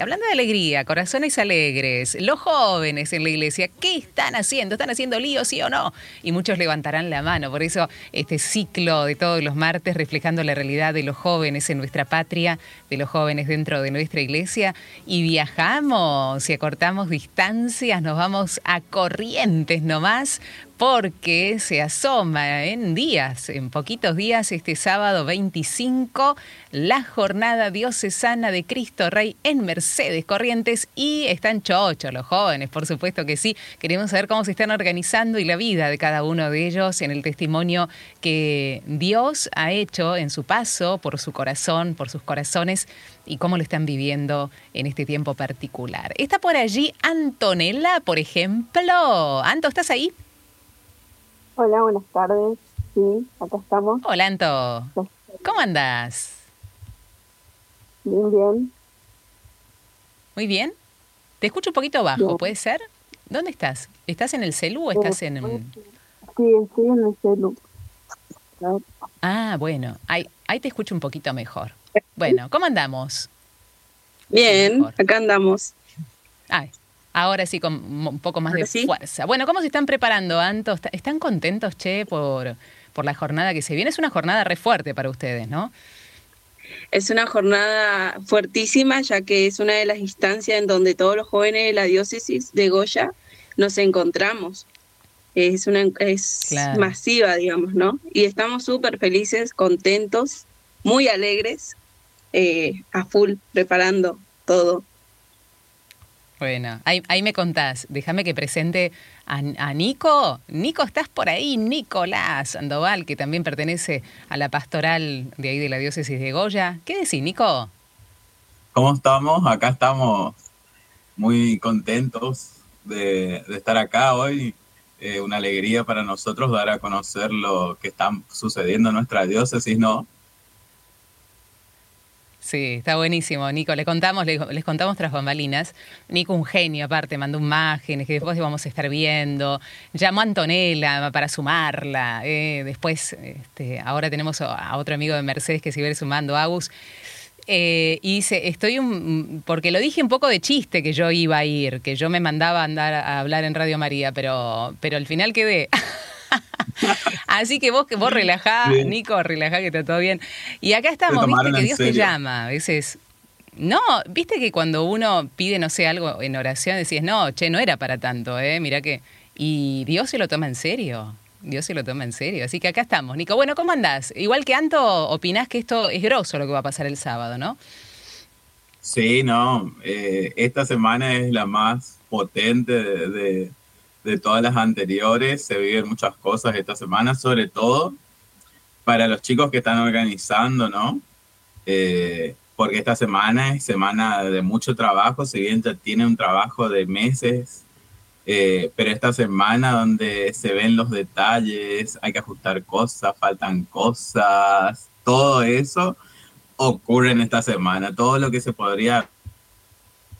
Hablando de alegría, corazones alegres, los jóvenes en la iglesia, ¿qué están haciendo? ¿Están haciendo lío, sí o no? Y muchos levantarán la mano. Por eso este ciclo de todos los martes reflejando la realidad de los jóvenes en nuestra patria, de los jóvenes dentro de nuestra iglesia. Y viajamos y acortamos distancias, nos vamos a corrientes nomás porque se asoma en días, en poquitos días, este sábado 25, la jornada diocesana de Cristo Rey en Mercedes Corrientes y están chochos los jóvenes, por supuesto que sí. Queremos saber cómo se están organizando y la vida de cada uno de ellos en el testimonio que Dios ha hecho en su paso, por su corazón, por sus corazones y cómo lo están viviendo en este tiempo particular. Está por allí Antonella, por ejemplo. Anto, ¿estás ahí? Hola, buenas tardes. Sí, acá estamos. Hola, Anto. ¿Cómo andas? Bien, bien. Muy bien. Te escucho un poquito bajo, ¿puede ser? ¿Dónde estás? ¿Estás en el celu o estás en un...? Sí, estoy en el celu. Ah, bueno. Ahí, ahí te escucho un poquito mejor. Bueno, ¿cómo andamos? Bien, acá andamos. Ay, Ahora sí, con un poco más de fuerza. Bueno, ¿cómo se están preparando, Anto? ¿Están contentos, Che, por, por la jornada que se viene? Es una jornada re fuerte para ustedes, ¿no? Es una jornada fuertísima, ya que es una de las instancias en donde todos los jóvenes de la diócesis de Goya nos encontramos. Es una es masiva, digamos, ¿no? Y estamos súper felices, contentos, muy alegres, eh, a full, preparando todo. Bueno, ahí, me contás. Déjame que presente a, Nico. Nico, estás por ahí, Nicolás Sandoval, que también pertenece a la pastoral de ahí de la diócesis de Goya. ¿Qué decís, Nico? ¿Cómo estamos? Acá estamos muy contentos de, estar acá hoy. Eh, una alegría para nosotros dar a conocer lo que está sucediendo en nuestra diócesis, ¿no? Sí, está buenísimo, Nico. Le contamos, les, contamos tras bambalinas. Nico, un genio, aparte, mandó imágenes que después vamos a estar viendo. Llamó a Antonella para sumarla. Eh, después, este, ahora tenemos a otro amigo de Mercedes que se iba sumando, Agus. Eh, y dice, estoy un, porque lo dije un poco de chiste que yo iba a ir, que yo me mandaba a andar a hablar en Radio María, pero, pero al final quedé. Así que vos, vos relajá, Nico, relajá que está todo bien. Y acá estamos, viste que Dios te llama a veces. No, viste que cuando uno pide, no sé, algo en oración, decís, no, che, no era para tanto, ¿eh? Mirá que. Y Dios se lo toma en serio. Dios se lo toma en serio. Así que acá estamos, Nico. Bueno, ¿cómo andás? Igual que Anto, opinás que esto es grosso lo que va a pasar el sábado, ¿no? Sí, no. Eh, esta semana es la más potente de, de todas las anteriores. Se viven muchas cosas esta semana, sobre todo para los chicos que están organizando, ¿no? Eh, porque esta semana es semana de mucho trabajo, si bien ya tiene un trabajo de meses, eh, pero esta semana donde se ven los detalles, hay que ajustar cosas, faltan cosas, todo eso ocurre en esta semana. Todo lo que se podría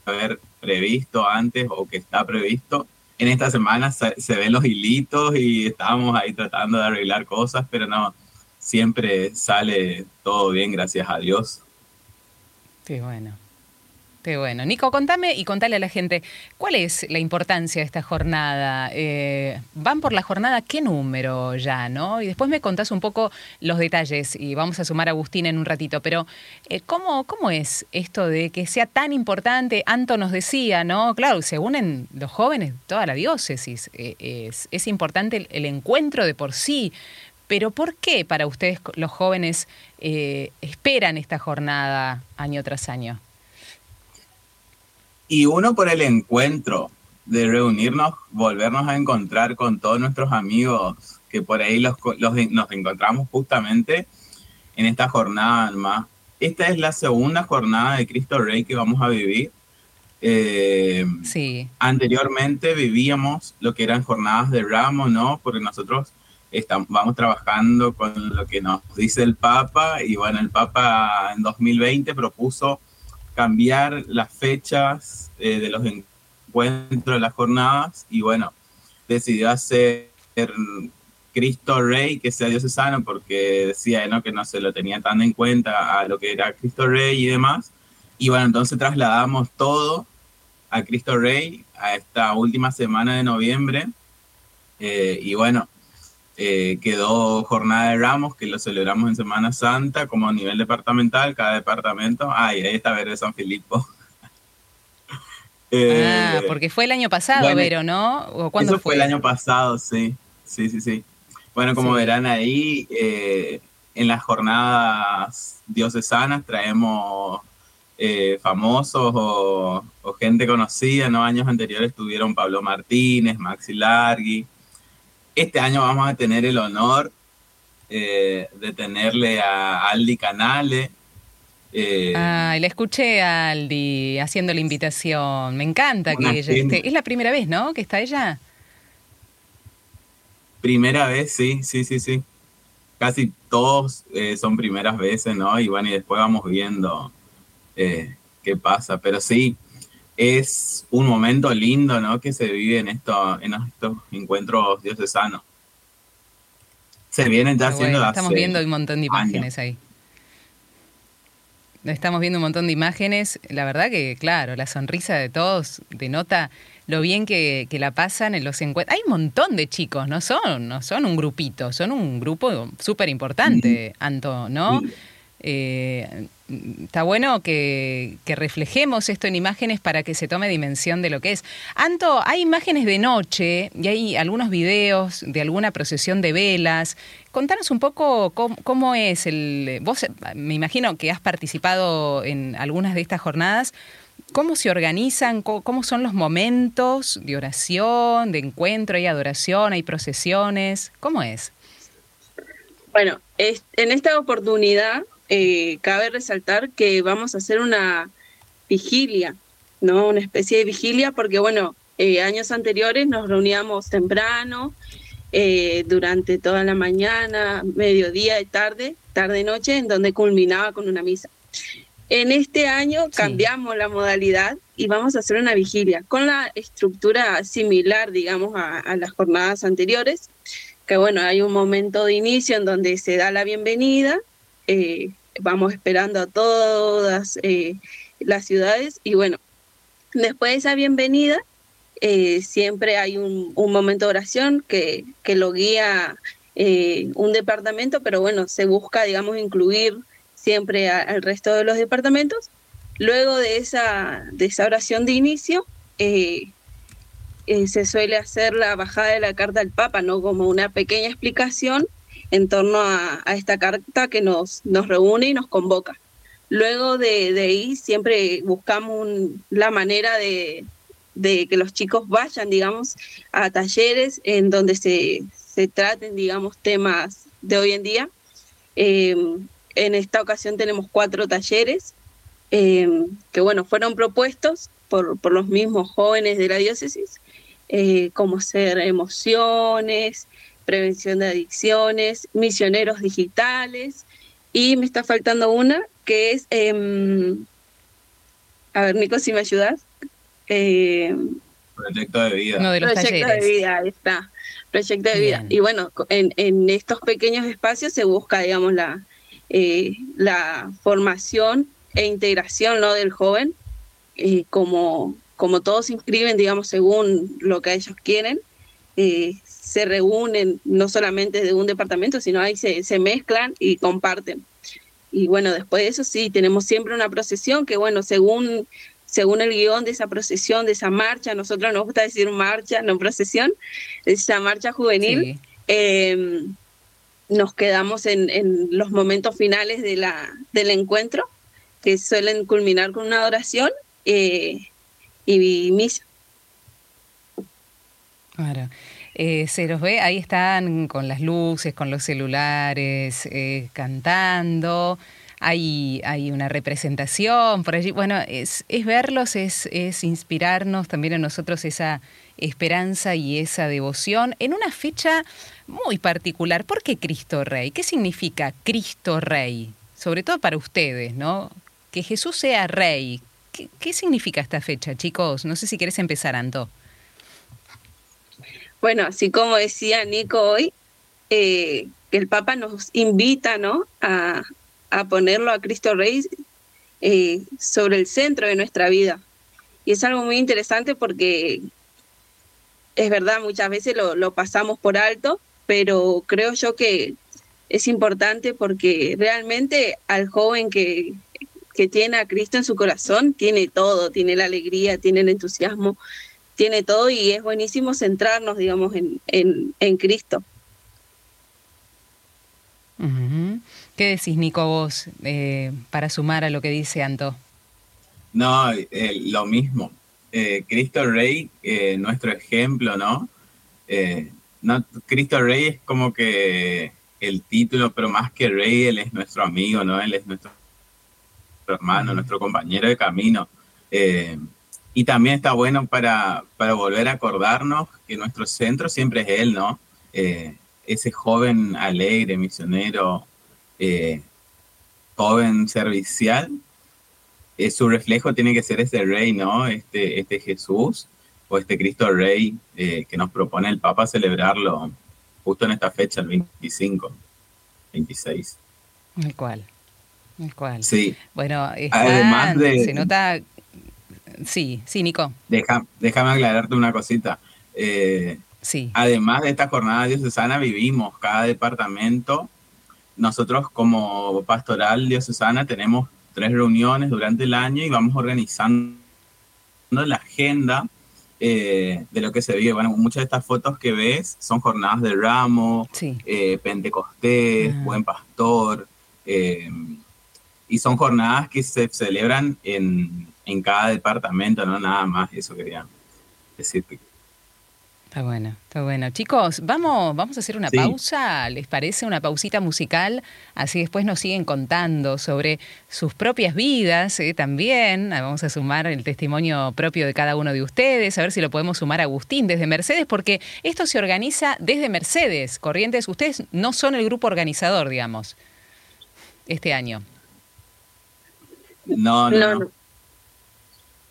haber previsto antes o que está previsto en esta semana se, ven los hilitos y estamos ahí tratando de arreglar cosas, pero no, siempre sale todo bien, gracias a Dios. Qué bueno. Qué bueno. Nico, contame y contale a la gente, ¿cuál es la importancia de esta jornada? Eh, ¿Van por la jornada qué número ya, no? Y después me contás un poco los detalles y vamos a sumar a Agustín en un ratito, pero eh, ¿cómo, ¿cómo es esto de que sea tan importante? Anto nos decía, ¿no? Claro, se unen los jóvenes, toda la diócesis, eh, es, importante el, encuentro de por sí, pero ¿por qué para ustedes los jóvenes esperan esta jornada año tras año? Y uno por el encuentro de reunirnos, volvernos a encontrar con todos nuestros amigos que por ahí los, nos encontramos justamente en esta jornada más. Esta es la segunda jornada de Cristo Rey que vamos a vivir. Eh, sí. Anteriormente vivíamos lo que eran jornadas de ramo, ¿no? Porque nosotros estamos, vamos trabajando con lo que nos dice el Papa y bueno, el Papa en 2020 propuso cambiar las fechas eh, de los encuentros, de las jornadas, y bueno, decidió hacer Cristo Rey, que sea diocesano, porque decía ¿no? que no se lo tenía tan en cuenta a lo que era Cristo Rey y demás. Y bueno, entonces trasladamos todo a Cristo Rey a esta última semana de noviembre. Eh, y bueno, eh, quedó Jornada de Ramos, que lo celebramos en Semana Santa como a nivel departamental, cada departamento. Ay, ahí está Verde San Filipo. ah, porque fue el año pasado, Vero, ¿no? ¿O cuándo eso fue? el año pasado, sí. Sí, sí, sí. Bueno, como verán ahí, eh, en las jornadas diocesanas traemos eh, famosos o, gente conocida, ¿no? Años anteriores tuvieron Pablo Martínez, Maxi Largui. Este año vamos a tener el honor eh, de tenerle a Aldi Canale. Eh, Ay, le escuché a Aldi haciendo la invitación. Me encanta que ella esté. Es la primera vez, ¿no? Que está ella. Primera vez, sí, sí, sí, sí. Casi todos eh, son primeras veces, ¿no? Y bueno, y después vamos viendo eh, qué pasa. Pero sí, es un momento lindo, ¿no? Que se vive en, esto, en estos encuentros diocesanos. Se vienen ya haciendo Estamos viendo un montón de imágenes ahí. Estamos viendo un montón de imágenes. La verdad que, claro, la sonrisa de todos denota lo bien que, la pasan en los encuentros. Hay un montón de chicos, no son, no son un grupito, son un grupo súper importante, Anto, ¿no? Eh, está bueno que, reflejemos esto en imágenes para que se tome dimensión de lo que es. Anto, hay imágenes de noche y hay algunos videos de alguna procesión de velas. Contanos un poco cómo, es el... Vos me imagino que has participado en algunas de estas jornadas. ¿Cómo se organizan? ¿Cómo, son los momentos de oración, de encuentro? ¿Hay adoración? ¿Hay procesiones? ¿Cómo es? Bueno, en esta oportunidad eh, cabe resaltar que vamos a hacer una vigilia, ¿no? Una especie de vigilia, porque bueno, eh, años anteriores nos reuníamos temprano, eh, durante toda la mañana, mediodía y tarde, tarde-noche, en donde culminaba con una misa. En este año cambiamos la modalidad y vamos a hacer una vigilia con la estructura similar, digamos, a las jornadas anteriores, que bueno, hay un momento de inicio en donde se da la bienvenida, eh, vamos esperando a todas eh, las ciudades y bueno, después de esa bienvenida eh, siempre hay un, momento de oración que, que lo guía un departamento, pero bueno, se busca, digamos, incluir siempre al resto de los departamentos. Luego de esa, de esa oración de inicio, se suele hacer la bajada de la carta al Papa, ¿no? Como una pequeña explicación en torno a, esta carta que nos, nos reúne y nos convoca. Luego de, ahí siempre buscamos la manera de, que los chicos vayan, digamos, a talleres en donde se, traten, digamos, temas de hoy en día. Em, en esta ocasión tenemos cuatro talleres em, que, bueno, fueron propuestos por, por, los mismos jóvenes de la diócesis, eh, como ser emociones, prevención de adicciones, misioneros digitales y me está faltando una que es, em, a ver Nico, si me ayudas. Eh, proyecto de vida. No, de los proyecto de vida, ahí está. Proyecto de vida. Y bueno, en, estos pequeños espacios se busca, digamos, la, eh, la formación e integración ¿no? del joven, eh, como, como todos se inscriben, digamos, según lo que ellos quieren, eh, se reúnen no solamente de un departamento, sino ahí se, se mezclan y comparten. Y bueno, después de eso sí, tenemos siempre una procesión que bueno, según, según el guion de esa procesión, de esa marcha, nosotros nos gusta decir marcha, no procesión, esa marcha juvenil, em, nos quedamos en, en, los momentos finales de la, del encuentro, que suelen culminar con una oración eh, y misa. Claro. Eh, se los ve, ahí están con las luces, con los celulares, eh, cantando. Hay, hay una representación por allí. Bueno, es, verlos, es, inspirarnos también en nosotros esa esperanza y esa devoción en una fecha muy particular. ¿Por qué Cristo Rey? ¿Qué significa Cristo Rey? Sobre todo para ustedes, ¿no? Que Jesús sea Rey. ¿Qué, qué significa esta fecha, chicos? No sé si quieres empezar, Anto. Bueno, así como decía Nico hoy, eh, el Papa nos invita ¿no? a, ponerlo a Cristo Rey eh, sobre el centro de nuestra vida. Y es algo muy interesante porque es verdad, muchas veces lo, lo pasamos por alto, pero creo yo que es importante porque realmente al joven que, que tiene a Cristo en su corazón, tiene todo, tiene la alegría, tiene el entusiasmo, tiene todo y es buenísimo centrarnos, digamos, en, en, Cristo. ¿Qué decís, Nico, vos, eh, para sumar a lo que dice Anto? No, eh, lo mismo. Eh, Cristo Rey, nuestro ejemplo, ¿no? ¿no? Cristo Rey es como que el título, pero más que Rey, Él es nuestro amigo, ¿no? Él es nuestro hermano, nuestro compañero de camino. Eh, y también está bueno para, para, volver a acordarnos que nuestro centro siempre es Él, ¿no? Eh, ese joven alegre, misionero, eh, joven servicial, su reflejo tiene que ser ese rey, ¿no? Este, este Jesús o este Cristo Rey que nos propone el Papa celebrarlo justo en esta fecha, el 25, 26. El cual. ¿Cuál? Sí. Bueno, Además de, se nota... Sí, sí, Nico. Deja, déjame aclararte una cosita. Eh, sí. Además de esta jornada diocesana, vivimos cada departamento. Nosotros como pastoral diocesana tenemos tres reuniones durante el año y vamos organizando la agenda eh, de lo que se vive. Bueno, muchas de estas fotos que ves son jornadas de ramo, eh, Pentecostés, ah. Buen Pastor, eh, y son jornadas que se celebran en, en cada departamento, no nada más, eso quería decir. Está bueno, está bueno. Chicos, vamos, vamos a hacer una pausa, ¿les parece? Una pausita musical, así después nos siguen contando sobre sus propias vidas eh, también. Ah, vamos a sumar el testimonio propio de cada uno de ustedes, a ver si lo podemos sumar a Agustín desde Mercedes, porque esto se organiza desde Mercedes. Corrientes, ustedes no son el grupo organizador, digamos, este año. No, no.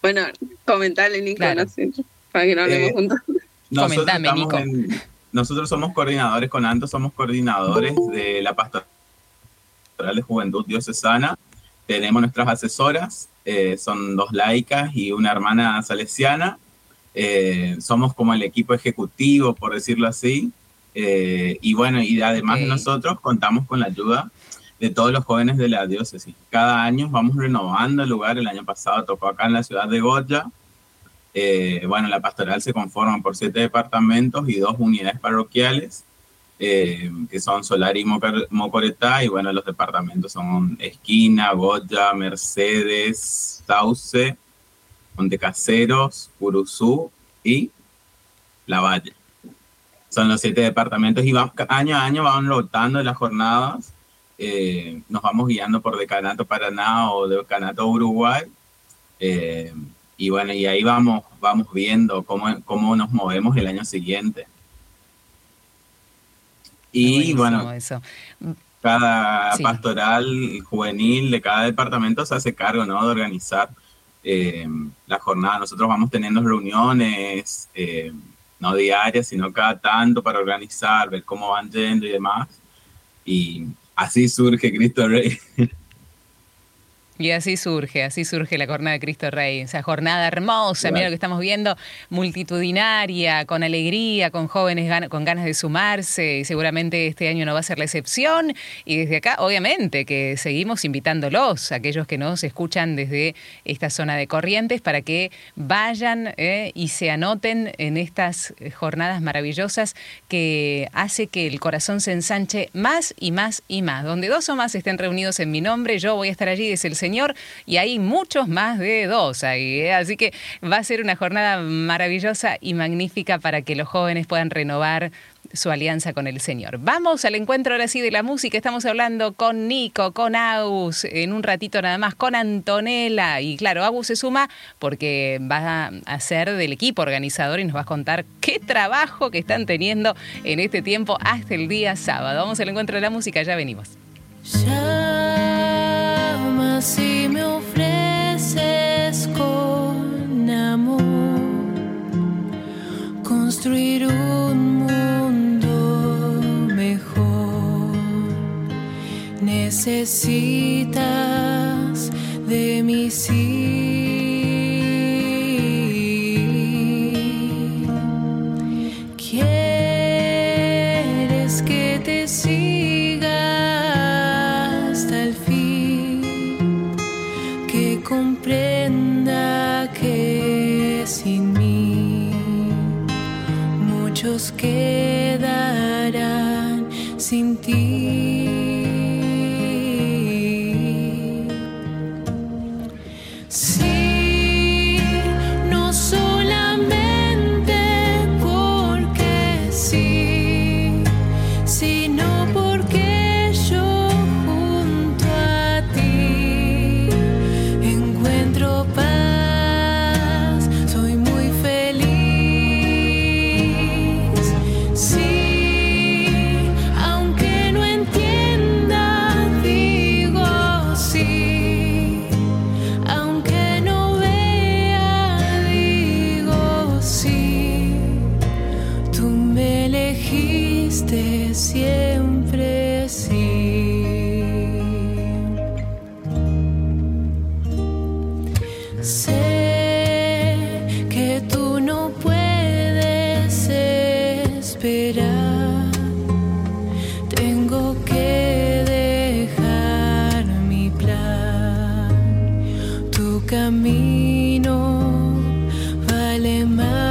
Bueno, comentale, Nico, para que no hablemos eh, juntos. Nosotros, Nico. nosotros somos coordinadores con Anto, somos coordinadores de la Pastoral de Juventud Diocesana. Tenemos nuestras asesoras, eh, son dos laicas y una hermana salesiana. Eh, somos como el equipo ejecutivo, por decirlo así. y bueno, y además de nosotros contamos con la ayuda de todos los jóvenes de la diócesis. Cada año vamos renovando el lugar. El año pasado tocó acá en la ciudad de Goya. Eh, bueno, la pastoral se conforma por siete departamentos y dos unidades parroquiales, eh, que son Solar y Mocoretá. Y bueno, los departamentos son Esquina, Goya, Mercedes, Sauce, Montecaseros, Curuzú y La Valle. Son los siete departamentos y año a año van rotando las jornadas eh, nos vamos guiando por Decanato Paraná o Decanato Uruguay. Eh, y bueno, y ahí vamos, vamos viendo cómo, cómo nos movemos el año siguiente. Y bueno, cada pastoral juvenil de cada departamento se hace cargo ¿no? de organizar eh, la jornada. Nosotros vamos teniendo reuniones, no diarias, sino cada tanto para organizar, ver cómo van yendo y demás. Y, Así surge Cristo Rey. Y así surge, así surge la jornada de Cristo Rey, esa jornada hermosa, mira lo que estamos viendo, multitudinaria, con alegría, con jóvenes con ganas de sumarse, y seguramente este año no va a ser la excepción. Y desde acá, obviamente, que seguimos invitándolos, aquellos que nos escuchan desde esta zona de Corrientes, para que vayan eh, y se anoten en estas jornadas maravillosas que hace que el corazón se ensanche más y más y más. Donde dos o más estén reunidos en mi nombre, yo voy a estar allí desde el Y hay muchos más de dos ahí. ¿eh? Así que va a ser una jornada maravillosa y magnífica para que los jóvenes puedan renovar su alianza con el Señor. Vamos al encuentro ahora sí de la música. Estamos hablando con Nico, con Agus, en un ratito nada más, con Antonella. Y claro, Agus se suma porque va a ser del equipo organizador y nos va a contar qué trabajo que están teniendo en este tiempo hasta el día sábado. Vamos al encuentro de la música, ya venimos Necesitas Name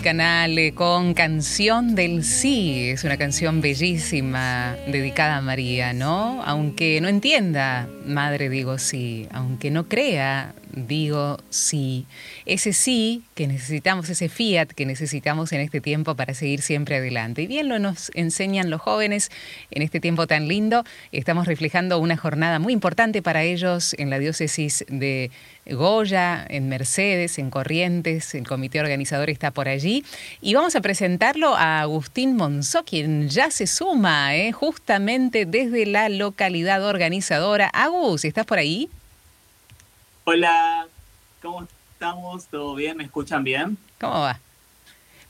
Aldi Canale con Canción del Sí. Es una canción bellísima dedicada a María, ¿no? Aunque no entienda, madre digo sí. Aunque no crea, digo sí. Ese sí que necesitamos, ese fiat que necesitamos en este tiempo para seguir siempre adelante. Y bien lo nos enseñan los jóvenes en este tiempo tan lindo. Estamos reflejando una jornada muy importante para ellos en la diócesis de Goya, en Mercedes, en Corrientes. El comité organizador está por allí. Y vamos a presentarlo a Agustín Monzó, quien ya se suma ¿eh? justamente desde la localidad organizadora. Agus, ¿estás por ahí? Hola, ¿cómo estamos? ¿Todo bien? ¿Me escuchan bien? ¿Cómo va?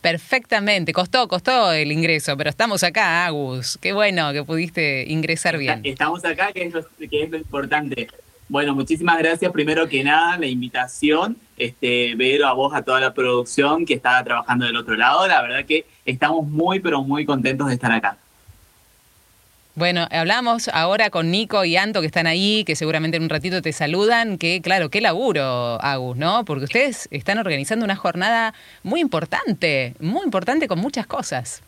Perfectamente, costó, costó el ingreso, pero estamos acá, Agus. Qué bueno que pudiste ingresar bien. Estamos acá, que es lo, que es lo importante. Bueno, muchísimas gracias primero que nada la invitación, este, Vero, a vos, a toda la producción que estaba trabajando del otro lado. La verdad que estamos muy, pero muy contentos de estar acá. Bueno, hablamos ahora con Nico y Anto que están ahí, que seguramente en un ratito te saludan, que claro, qué laburo, Agus, ¿no? Porque ustedes están organizando una jornada muy importante, muy importante con muchas cosas.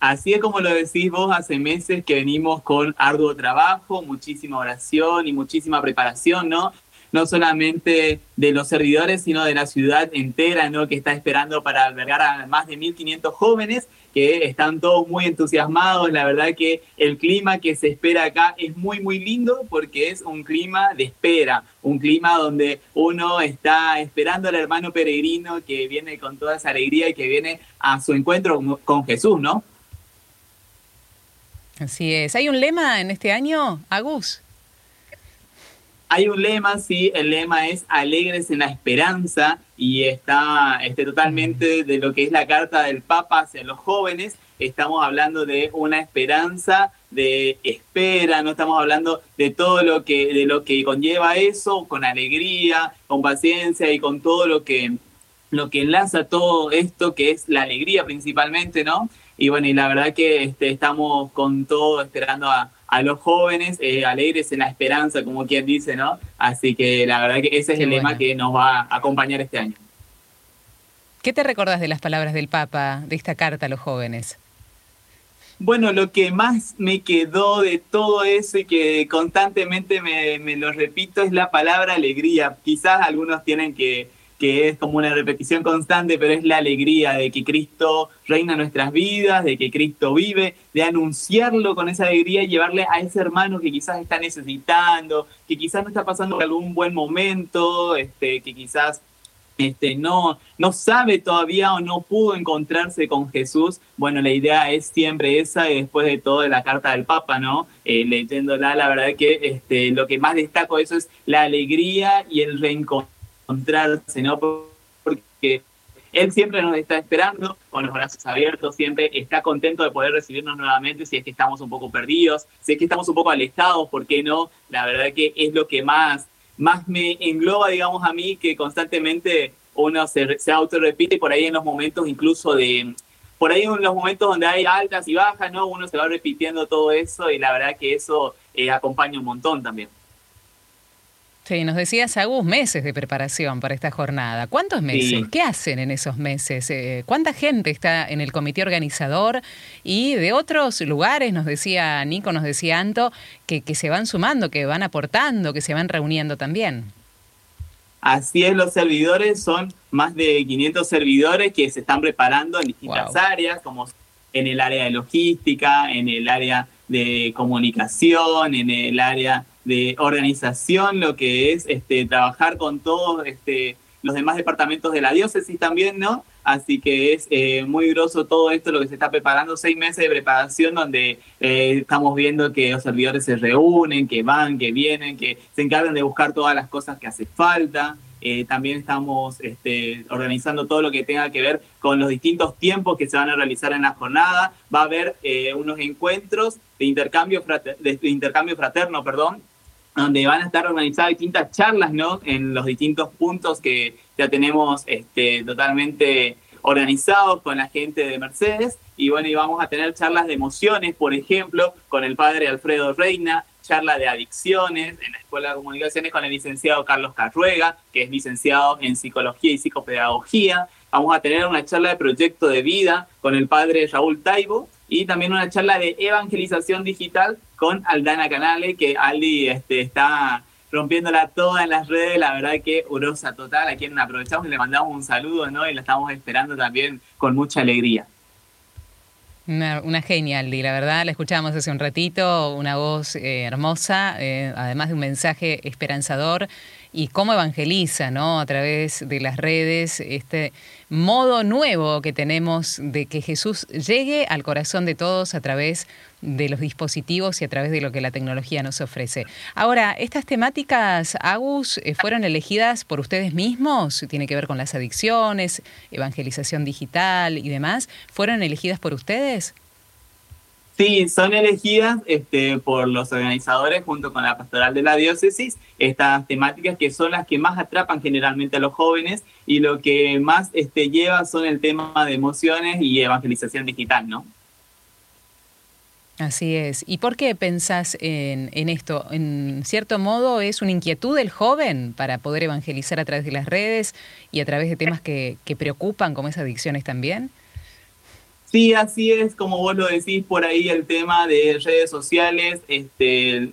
Así es como lo decís vos, hace meses que venimos con arduo trabajo, muchísima oración y muchísima preparación, ¿no? No solamente de los servidores, sino de la ciudad entera, ¿no? Que está esperando para albergar a más de 1.500 jóvenes que están todos muy entusiasmados. La verdad que el clima que se espera acá es muy, muy lindo porque es un clima de espera, un clima donde uno está esperando al hermano peregrino que viene con toda esa alegría y que viene a su encuentro con Jesús, ¿no? Así es. ¿Hay un lema en este año, Agus? Hay un lema, sí, el lema es alegres en la esperanza y está este, totalmente de lo que es la carta del Papa hacia los jóvenes. Estamos hablando de una esperanza de espera, no estamos hablando de todo lo que, de lo que conlleva eso, con alegría, con paciencia y con todo lo que, lo que enlaza todo esto, que es la alegría principalmente, ¿no? Y bueno, y la verdad que este, estamos con todo esperando a, a los jóvenes, eh, alegres en la esperanza, como quien dice, ¿no? Así que la verdad que ese es el lema que nos va a acompañar este año. ¿Qué te recordás de las palabras del Papa, de esta carta a los jóvenes? Bueno, lo que más me quedó de todo eso y que constantemente me, me lo repito es la palabra alegría. Quizás algunos tienen que que es como una repetición constante, pero es la alegría de que Cristo reina nuestras vidas, de que Cristo vive, de anunciarlo con esa alegría y llevarle a ese hermano que quizás está necesitando, que quizás no está pasando por algún buen momento, este, que quizás este, no, no sabe todavía o no pudo encontrarse con Jesús, bueno, la idea es siempre esa y después de todo de la carta del Papa, ¿no? Eh, leyéndola, la verdad que este, lo que más destaco de eso es la alegría y el reencuentro encontrarse, ¿no? Porque él siempre nos está esperando con los brazos abiertos, siempre está contento de poder recibirnos nuevamente si es que estamos un poco perdidos, si es que estamos un poco alejados, ¿por qué no? La verdad que es lo que más, más me engloba, digamos, a mí, que constantemente uno se, se autorrepite por ahí en los momentos incluso de... Por ahí en los momentos donde hay altas y bajas, ¿no? Uno se va repitiendo todo eso y la verdad que eso eh, acompaña un montón también. Sí, nos decías, Agus, meses de preparación para esta jornada. ¿Cuántos meses? ¿Qué hacen en esos meses? Eh, ¿Cuánta gente está en el comité organizador? Y de otros lugares, nos decía Nico, nos decía Anto, que, que se van sumando, que van aportando, que se van reuniendo también. Así es, los servidores son más de 500 servidores que se están preparando en distintas áreas, como en el área de logística, en el área de comunicación, en el área de organización, lo que es este, trabajar con todos este, los demás departamentos de la diócesis también, ¿no? Así que es eh, muy groso todo esto, lo que se está preparando, seis meses de preparación donde eh, estamos viendo que los servidores se reúnen, que van, que vienen, que se encargan de buscar todas las cosas que hace falta. Eh, también estamos este, organizando todo lo que tenga que ver con los distintos tiempos que se van a realizar en la jornada. Va a haber unos encuentros de intercambio, de intercambio fraterno, perdón, donde van a estar organizadas distintas charlas, ¿no? En los distintos puntos que ya tenemos este, totalmente organizados con la gente de Mercedes. Y bueno, y vamos a tener charlas de emociones, por ejemplo, con el padre Alfredo Reina, charla de adicciones en la Escuela de Comunicaciones con el licenciado Carlos Carruega, que es licenciado en Psicología y Psicopedagogía. Vamos a tener una charla de proyecto de vida con el padre Raúl Taibo y también una charla de evangelización digital con Aldana Canale, que Aldi este, está rompiéndola toda en las redes, la verdad que urosa total, a quien aprovechamos y le mandamos un saludo, ¿no? Y la estamos esperando también con mucha alegría. Una, una genial, la verdad, la escuchábamos hace un ratito, una voz eh, hermosa, eh, además de un mensaje esperanzador y cómo evangeliza, ¿no? A través de las redes, este modo nuevo que tenemos de que Jesús llegue al corazón de todos a través de los dispositivos y a través de lo que la tecnología nos ofrece. Ahora, estas temáticas, Agus, eh, fueron elegidas por ustedes mismos, tiene que ver con las adicciones, evangelización digital y demás, ¿fueron elegidas por ustedes? Sí, son elegidas este, por los organizadores junto con la pastoral de la diócesis estas temáticas que son las que más atrapan generalmente a los jóvenes y lo que más este, lleva son el tema de emociones y evangelización digital, ¿no? Así es. ¿Y por qué pensás en, en, esto? En cierto modo es una inquietud del joven para poder evangelizar a través de las redes y a través de temas que, que preocupan como esas adicciones también. Sí, así es, como vos lo decís por ahí, el tema de redes sociales. Este,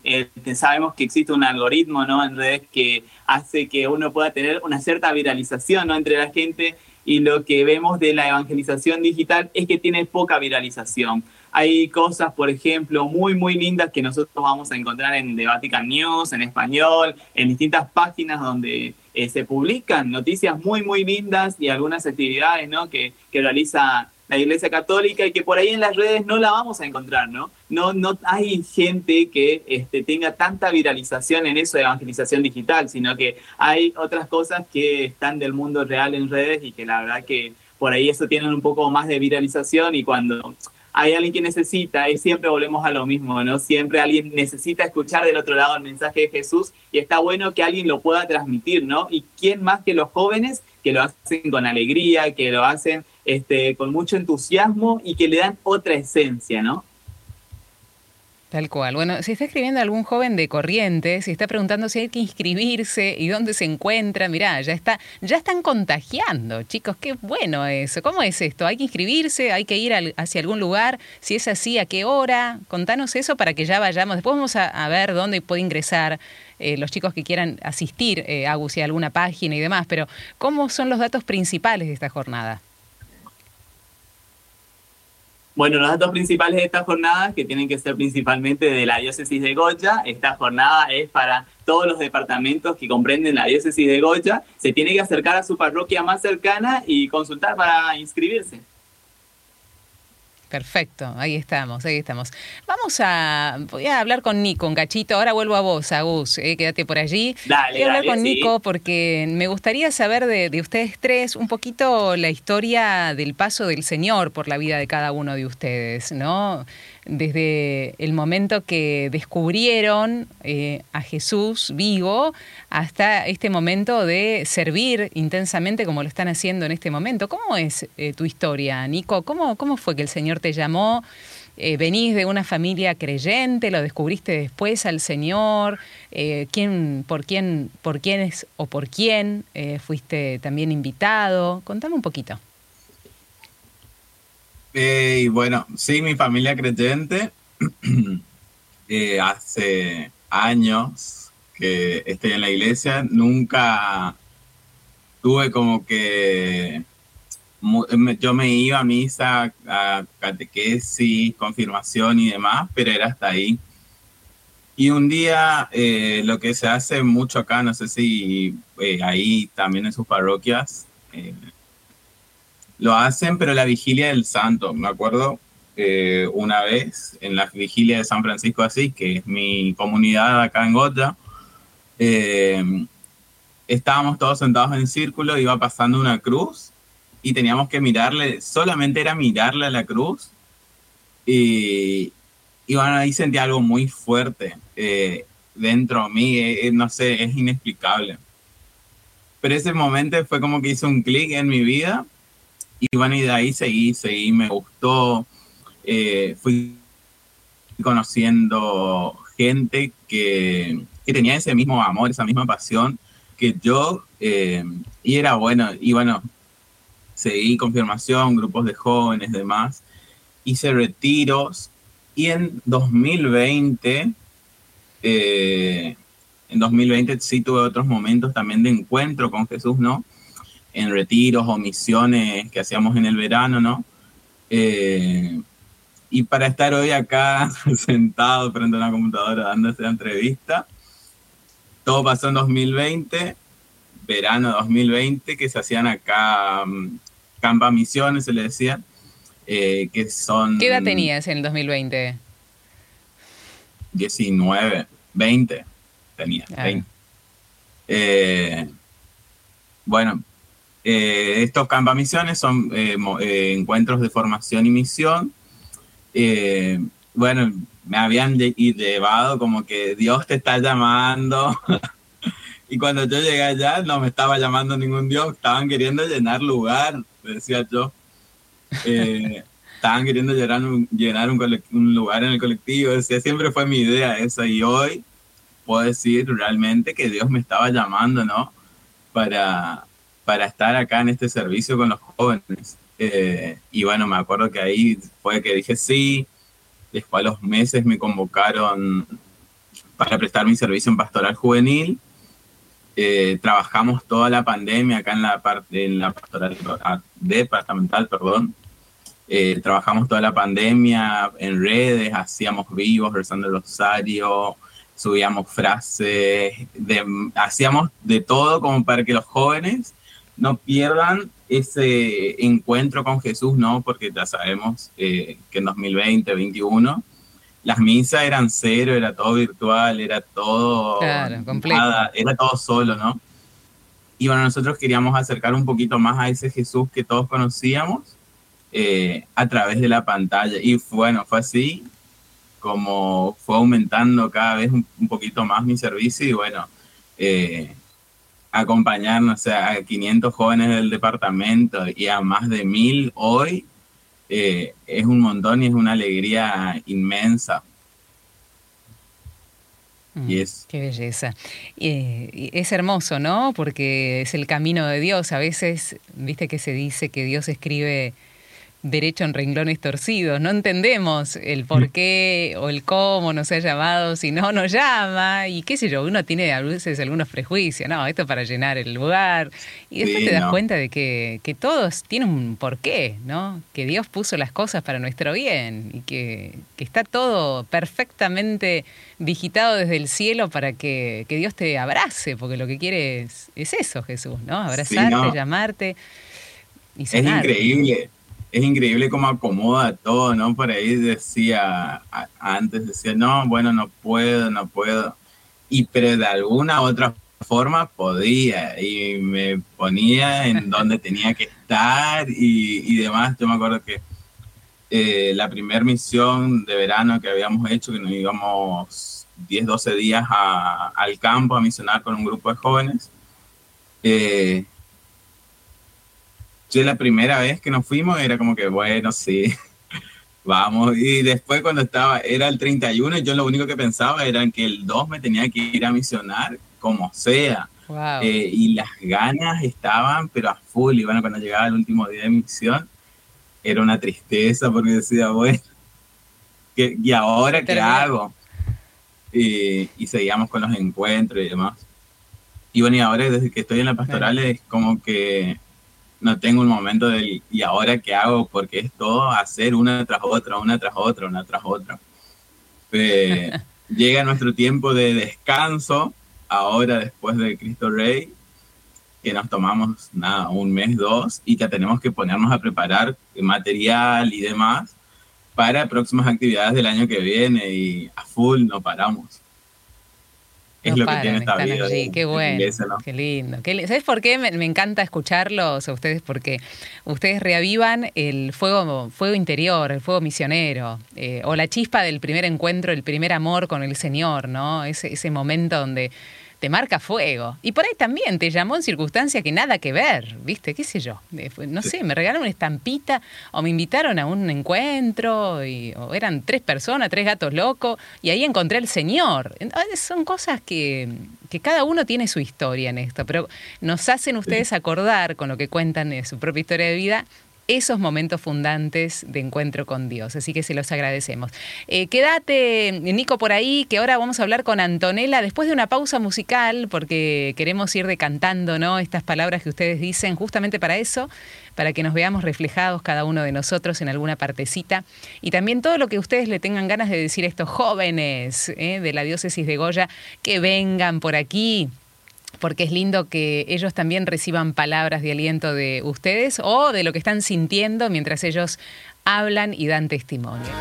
sabemos que existe un algoritmo ¿no? en redes que hace que uno pueda tener una cierta viralización ¿no? entre la gente y lo que vemos de la evangelización digital es que tiene poca viralización. Hay cosas, por ejemplo, muy, muy lindas que nosotros vamos a encontrar en The Vatican News, en español, en distintas páginas donde eh, se publican noticias muy, muy lindas y algunas actividades ¿no? que realiza la Iglesia Católica y que por ahí en las redes no la vamos a encontrar, ¿no? No, no hay gente que este, tenga tanta viralización en eso de evangelización digital, sino que hay otras cosas que están del mundo real en redes y que la verdad que por ahí eso tienen un poco más de viralización y cuando hay alguien que necesita, y siempre volvemos a lo mismo, ¿no? Siempre alguien necesita escuchar del otro lado el mensaje de Jesús y está bueno que alguien lo pueda transmitir, ¿no? Y quién más que los jóvenes que lo hacen con alegría, que lo hacen este, con mucho entusiasmo y que le dan otra esencia, ¿no? Tal cual. Bueno, si está escribiendo algún joven de Corrientes, si está preguntando si hay que inscribirse y dónde se encuentra, mirá, ya está, ya están contagiando, chicos, qué bueno eso. ¿Cómo es esto? ¿Hay que inscribirse? ¿Hay que ir hacia algún lugar? Si es así, ¿a qué hora? Contanos eso para que ya vayamos. Después vamos a, ver dónde puede ingresar eh, los chicos que quieran asistir, eh, a alguna página y demás, pero ¿cómo son los datos principales de esta jornada? Bueno, los datos principales de esta jornada, que tienen que ser principalmente de la diócesis de Goya, esta jornada es para todos los departamentos que comprenden la diócesis de Goya. Se tiene que acercar a su parroquia más cercana y consultar para inscribirse. Perfecto, ahí estamos, ahí estamos. Vamos a, voy a hablar con Nico, un cachito. Ahora vuelvo a vos, Agus, eh, quédate por allí. Dale, voy a hablar con Nico porque me gustaría saber de, de, ustedes tres un poquito la historia del paso del Señor por la vida de cada uno de ustedes, ¿no? Desde el momento que descubrieron eh, a Jesús vivo hasta este momento de servir intensamente como lo están haciendo en este momento. ¿Cómo es eh, tu historia, Nico? ¿Cómo, ¿Cómo fue que el Señor te llamó? Eh, ¿Venís de una familia creyente? ¿Lo descubriste después al Señor? ¿quién, por, quién, ¿Por quiénes o por quién fuiste también invitado? Contame un poquito. Eh, bueno, sí, mi familia creyente. Eh, hace años que estoy en la iglesia. Nunca tuve como que yo me iba a misa, a catequesis, confirmación y demás, pero era hasta ahí. Y un día eh, lo que se hace mucho acá, no sé si ahí también en sus parroquias, lo hacen, pero la vigilia del santo, me acuerdo eh, una vez en la vigilia de San Francisco Asís, que es mi comunidad acá en Goya, eh, estábamos todos sentados en círculo, iba pasando una cruz y teníamos que mirarle, solamente era mirarle a la cruz y, y bueno, ahí sentí algo muy fuerte eh, dentro de mí, no sé, es inexplicable. Pero ese momento fue como que hizo un clic en mi vida y bueno, y de ahí seguí, seguí, me gustó. Eh, fui conociendo gente que, que, tenía ese mismo amor, esa misma pasión que yo. Eh, y era bueno, y bueno, seguí confirmación, grupos de jóvenes, demás. Hice retiros y en 2020, eh, en 2020 sí tuve otros momentos también de encuentro con Jesús, ¿no? En retiros o misiones que hacíamos en el verano, ¿no? Eh, y para estar hoy acá sentado frente a una computadora dando esta entrevista, todo pasó en 2020, verano 2020, que se hacían acá um, campa misiones, se le decía, eh, que son... ¿Qué edad tenías en el 2020? 19, 20 tenía, 20. Eh, bueno, eh, estos campamisiones son eh, eh, encuentros de formación y misión. bueno, me habían llevado como que Dios te está llamando. y cuando yo llegué allá no me estaba llamando ningún Dios, estaban queriendo llenar lugar, decía yo. estaban queriendo llenar, un, llenar un, lugar en el colectivo. Decía, siempre fue mi idea esa y hoy puedo decir realmente que Dios me estaba llamando, ¿no? Para, para estar acá en este servicio con los jóvenes. Eh, y bueno, me acuerdo que ahí fue que dije sí. Después a los meses me convocaron para prestar mi servicio en pastoral juvenil. Eh, trabajamos toda la pandemia acá en la parte en la pastoral ah, departamental, perdón. Eh, trabajamos toda la pandemia en redes, hacíamos vivos, rezando el rosario, subíamos frases, hacíamos de todo como para que los jóvenes no pierdan ese encuentro con Jesús, ¿no? Porque ya sabemos eh, que en 2020, 2021, las misas eran cero, era todo virtual, era todo... Claro, nada, era todo solo, ¿no? Y bueno, nosotros queríamos acercar un poquito más a ese Jesús que todos conocíamos eh, a través de la pantalla. Y bueno, fue así como fue aumentando cada vez un, poquito más mi servicio y bueno, eh, acompañarnos a 500 jóvenes del departamento y a más de mil hoy eh, es un montón y es una alegría inmensa. Mm. Qué belleza. y es hermoso, ¿no? Porque es el camino de Dios. A veces, viste que se dice que Dios escribe derecho en renglones torcidos. No entendemos el por qué o el cómo nos ha llamado, si no nos llama, y qué sé yo, uno tiene a veces algunos prejuicios, no, esto para llenar el lugar, y después te das cuenta de que, que todos tienen un porqué, ¿no? Que Dios puso las cosas para nuestro bien y que, que está todo perfectamente digitado desde el cielo para que, que, Dios te abrace, porque lo que quiere es, eso, Jesús, ¿no? Abrazarte, llamarte y. Es increíble es increíble cómo acomoda todo, ¿no? Por ahí decía, antes decía, no, bueno, no puedo, no puedo. Y pero de alguna otra forma podía y me ponía en donde tenía que estar y, demás. Yo me acuerdo que eh, la primera misión de verano que habíamos hecho, que nos íbamos 10, 12 días al campo a misionar con un grupo de jóvenes, eh, yo la primera vez que nos fuimos era como que, bueno, sí, vamos. Y después cuando estaba, era el 31, yo lo único que pensaba era que el 2 me tenía que ir a misionar, como sea. Eh, y las ganas estaban, pero a full. Y bueno, cuando llegaba el último día de misión, era una tristeza porque decía, bueno, ¿y ahora qué hago? Y, y seguíamos con los encuentros y demás. Y bueno, y ahora desde que estoy en la pastoral es como que no tengo un momento de ¿y ahora qué hago? Porque es todo hacer una tras otra, una tras otra, una tras otra. llega nuestro tiempo de descanso, ahora después de Cristo Rey, que nos tomamos nada, un mes, dos, y que tenemos que ponernos a preparar material y demás para próximas actividades del año que viene y a full no paramos es lo que tiene esta vida. qué bueno, qué lindo. ¿Sabes por qué me, encanta escucharlos a ustedes? Porque ustedes reavivan el fuego, fuego interior, el fuego misionero, eh, o la chispa del primer encuentro, el primer amor con el Señor, ¿no? Ese, ese momento donde te marca fuego. Y por ahí también te llamó en circunstancias que nada que ver, ¿viste? ¿Qué sé yo? No sé, me regalaron una estampita o me invitaron a un encuentro y, o eran tres personas, tres gatos locos y ahí encontré al Señor. Son cosas que, que cada uno tiene su historia en esto, pero nos hacen ustedes acordar con lo que cuentan de su propia historia de vida esos momentos fundantes de encuentro con Dios. Así que se los agradecemos. Eh, quédate, Nico, por ahí, que ahora vamos a hablar con Antonella después de una pausa musical, porque queremos ir decantando ¿no? estas palabras que ustedes dicen justamente para eso, para que nos veamos reflejados cada uno de nosotros en alguna partecita. Y también todo lo que ustedes le tengan ganas de decir a estos jóvenes ¿eh? de la diócesis de Goya, que vengan por aquí porque es lindo que ellos también reciban palabras de aliento de ustedes o de lo que están sintiendo mientras ellos hablan y dan testimonio.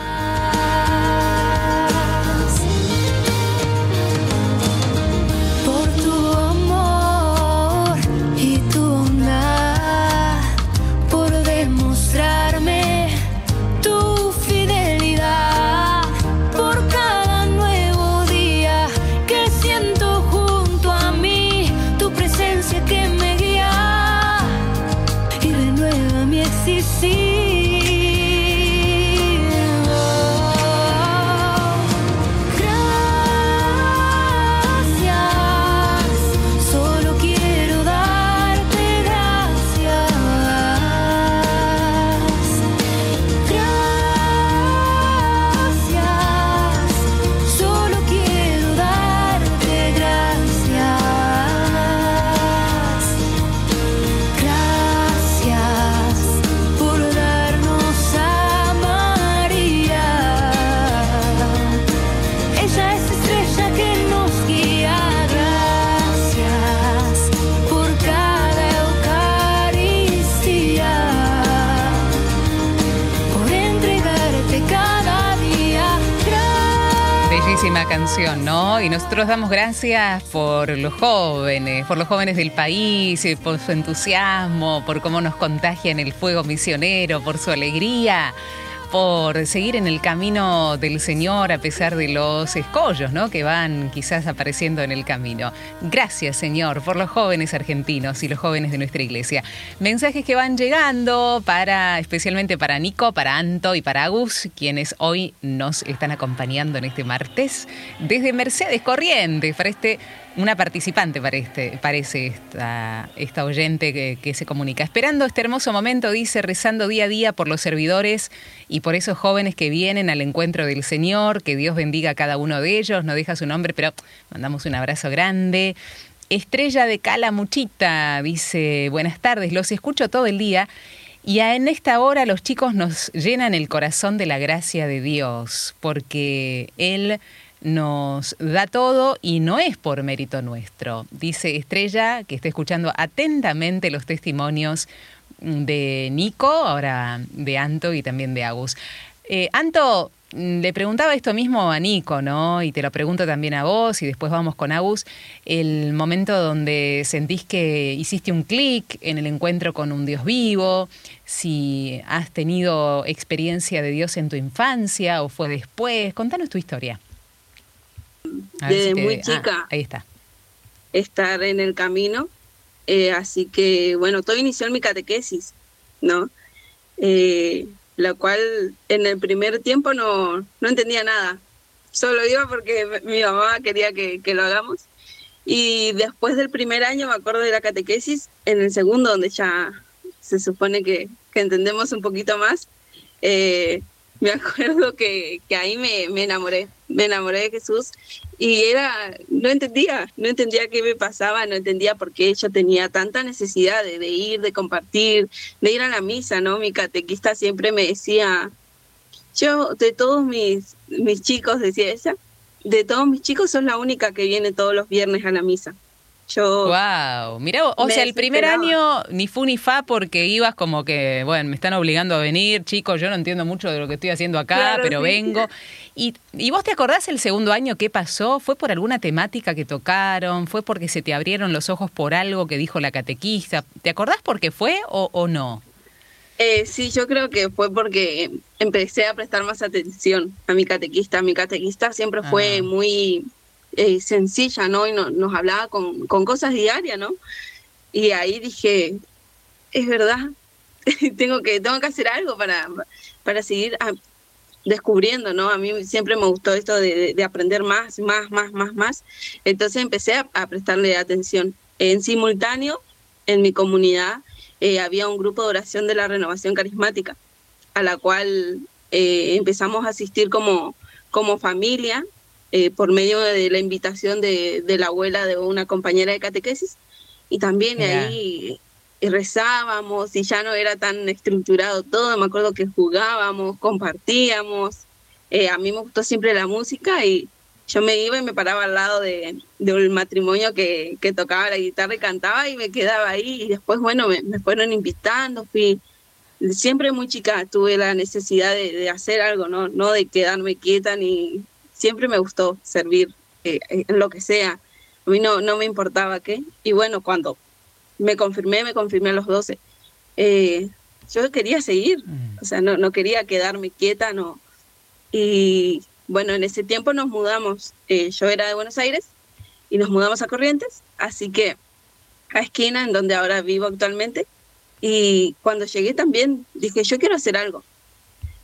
¿No? Y nosotros damos gracias por los jóvenes, por los jóvenes del país, eh, por su entusiasmo, por cómo nos contagian el fuego misionero, por su alegría por seguir en el camino del Señor a pesar de los escollos ¿no? que van quizás apareciendo en el camino. Gracias, Señor, por los jóvenes argentinos y los jóvenes de nuestra iglesia. Mensajes que van llegando para, especialmente para Nico, para Anto y para Agus, quienes hoy nos están acompañando en este martes desde Mercedes Corrientes para este una participante este, parece esta, oyente que, que, se comunica. Esperando este hermoso momento, dice, rezando día a día por los servidores y por esos jóvenes que vienen al encuentro del Señor, que Dios bendiga a cada uno de ellos, no deja su nombre, pero mandamos un abrazo grande. Estrella de Cala Muchita dice, buenas tardes, los escucho todo el día. Y en esta hora los chicos nos llenan el corazón de la gracia de Dios, porque Él nos da todo y no es por mérito nuestro. Dice Estrella, que está escuchando atentamente los testimonios de Nico, ahora de Anto y también de Agus. Eh, Anto, le preguntaba esto mismo a Nico, ¿no? Y te lo pregunto también a vos y después vamos con Agus. El momento donde sentís que hiciste un clic en el encuentro con un Dios vivo, si has tenido experiencia de Dios en tu infancia o fue después. Contanos tu historia desde muy ah, chica. ahí está. Estar en el camino. Eh, así que, bueno, todo inició en mi catequesis, ¿no? Eh, la cual en el primer tiempo no, no entendía nada. Solo iba porque mi mamá quería que, lo hagamos. Y después del primer año me acuerdo de la catequesis, en el segundo, donde ya se supone que, que entendemos un poquito más, eh, me acuerdo que, que ahí me, me, enamoré, me enamoré de Jesús y era, no entendía, no entendía qué me pasaba, no entendía por qué yo tenía tanta necesidad de, de ir, de compartir, de ir a la misa, ¿no? Mi catequista siempre me decía, yo de todos mis, mis chicos, decía ella, de todos mis chicos sos la única que viene todos los viernes a la misa. Wow, mira, o sea, el primer año ni fu ni fa porque ibas como que, bueno, me están obligando a venir, chicos, yo no entiendo mucho de lo que estoy haciendo acá, pero vengo. Y, ¿Y vos te acordás el segundo año qué pasó? ¿Fue por alguna temática que tocaron? ¿Fue porque se te abrieron los ojos por algo que dijo la catequista? ¿Te acordás por qué fue o, o no? Eh, sí, yo creo que fue porque empecé a prestar más atención a mi catequista. Mi catequista siempre fue ah. muy eh, sencilla, ¿no? Y nos hablaba con, con, cosas diarias, ¿no? Y ahí dije, es verdad, tengo, que, tengo que hacer algo para, para seguir ah, descubriendo, ¿no? A mí siempre me gustó esto de, de aprender más, más, más, más, más. Entonces empecé a, prestarle atención. En simultáneo, en mi comunidad, eh, había un grupo de oración de la renovación carismática, a la cual eh, empezamos a asistir como, como familia eh, por medio de la invitación de, la abuela de una compañera de catequesis. Y también ahí rezábamos y ya no era tan estructurado todo. Me acuerdo que jugábamos, compartíamos. Eh, a mí me gustó siempre la música y yo me iba y me paraba al lado de, un matrimonio que, que, tocaba la guitarra y cantaba y me quedaba ahí. Y después, bueno, me, fueron invitando, fui siempre muy chica, tuve la necesidad de, de, hacer algo, ¿no? no de quedarme quieta ni, siempre me gustó servir eh, en lo que sea. A mí no, no me importaba qué. Y bueno, cuando me confirmé, me confirmé a los 12. Eh, yo quería seguir, mm. o sea, no, no quería quedarme quieta, no. Y bueno, en ese tiempo nos mudamos. Eh, yo era de Buenos Aires y nos mudamos a Corrientes, así que a esquina, en donde ahora vivo actualmente. Y cuando llegué también dije, yo quiero hacer algo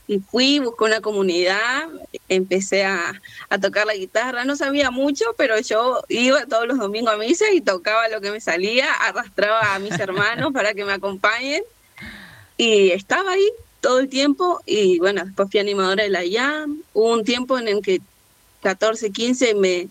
y fui, busqué una comunidad, empecé a, tocar la guitarra, no sabía mucho, pero yo iba todos los domingos a misa y tocaba lo que me salía, arrastraba a mis hermanos para que me acompañen. Y estaba ahí todo el tiempo y bueno, después fui animadora de la IAM, hubo un tiempo en el que 14, 15 me,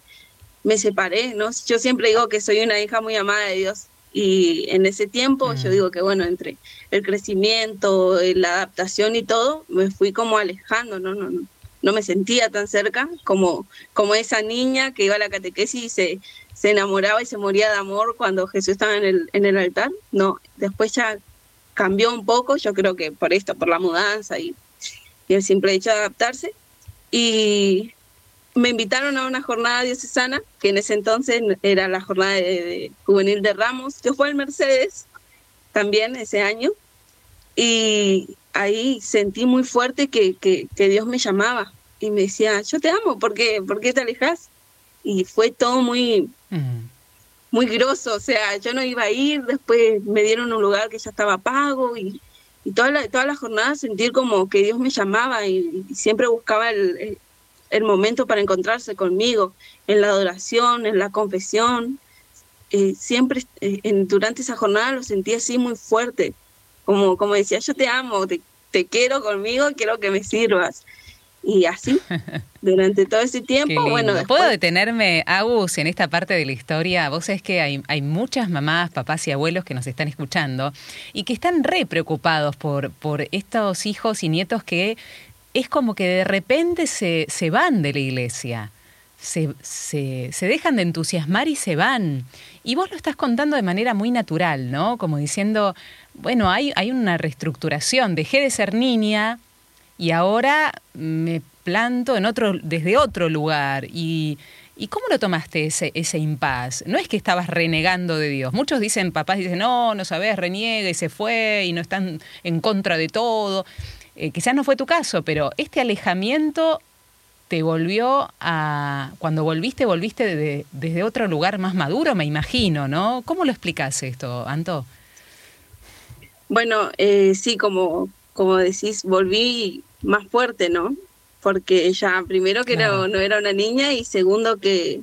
me separé, ¿no? Yo siempre digo que soy una hija muy amada de Dios y en ese tiempo yo digo que bueno, entre el crecimiento, eh, la adaptación y todo, me fui como alejando, no, no, no, no me sentía tan cerca como, como esa niña que iba a la catequesis y se, se enamoraba y se moría de amor cuando Jesús estaba en el, en el altar. No, después ya cambió un poco, yo creo que por esto, por la mudanza y, y el simple hecho de adaptarse. Y me invitaron a una jornada diocesana, que en ese entonces era la jornada de, juvenil de Ramos, que fue el Mercedes también ese año. Y ahí sentí muy fuerte que, que, Dios me llamaba y me decía, yo te amo, ¿por qué, ¿Por qué te alejas? Y fue todo muy, muy grosso, o sea, yo no iba a ir, después me dieron un lugar que ya estaba pago y, y toda, la, toda la jornada sentir como que Dios me llamaba y, siempre buscaba el, el, momento para encontrarse conmigo, en la adoración, en la confesión. Eh, siempre eh, en, durante esa jornada lo sentí así muy fuerte, como, como decía, yo te amo, te, te quiero conmigo, quiero que me sirvas. Y así, durante todo ese tiempo, bueno. ¿Puedo detenerme, Agus, en esta parte de la historia? Vos sabés que hay, hay muchas mamás, papás y abuelos que nos están escuchando y que están re preocupados por, por estos hijos y nietos que es como que de repente se, se van de la iglesia. Se, se, dejan de entusiasmar y se van. Y vos lo estás contando de manera muy natural, ¿no? Como diciendo, bueno, hay, hay una reestructuración, dejé de ser niña, y ahora me planto en otro, desde otro lugar. Y, ¿Y cómo lo tomaste ese, ese impas? No es que estabas renegando de Dios. Muchos dicen, papás dicen, no, no sabes, reniega y se fue y no están en contra de todo. Eh, quizás no fue tu caso, pero este alejamiento te volvió a... Cuando volviste, volviste desde otro lugar más maduro, me imagino, ¿no? ¿Cómo lo explicas esto, Anto? Bueno, eh, sí, como, como decís, volví más fuerte, ¿no? Porque ella, primero que no, era una niña y segundo que,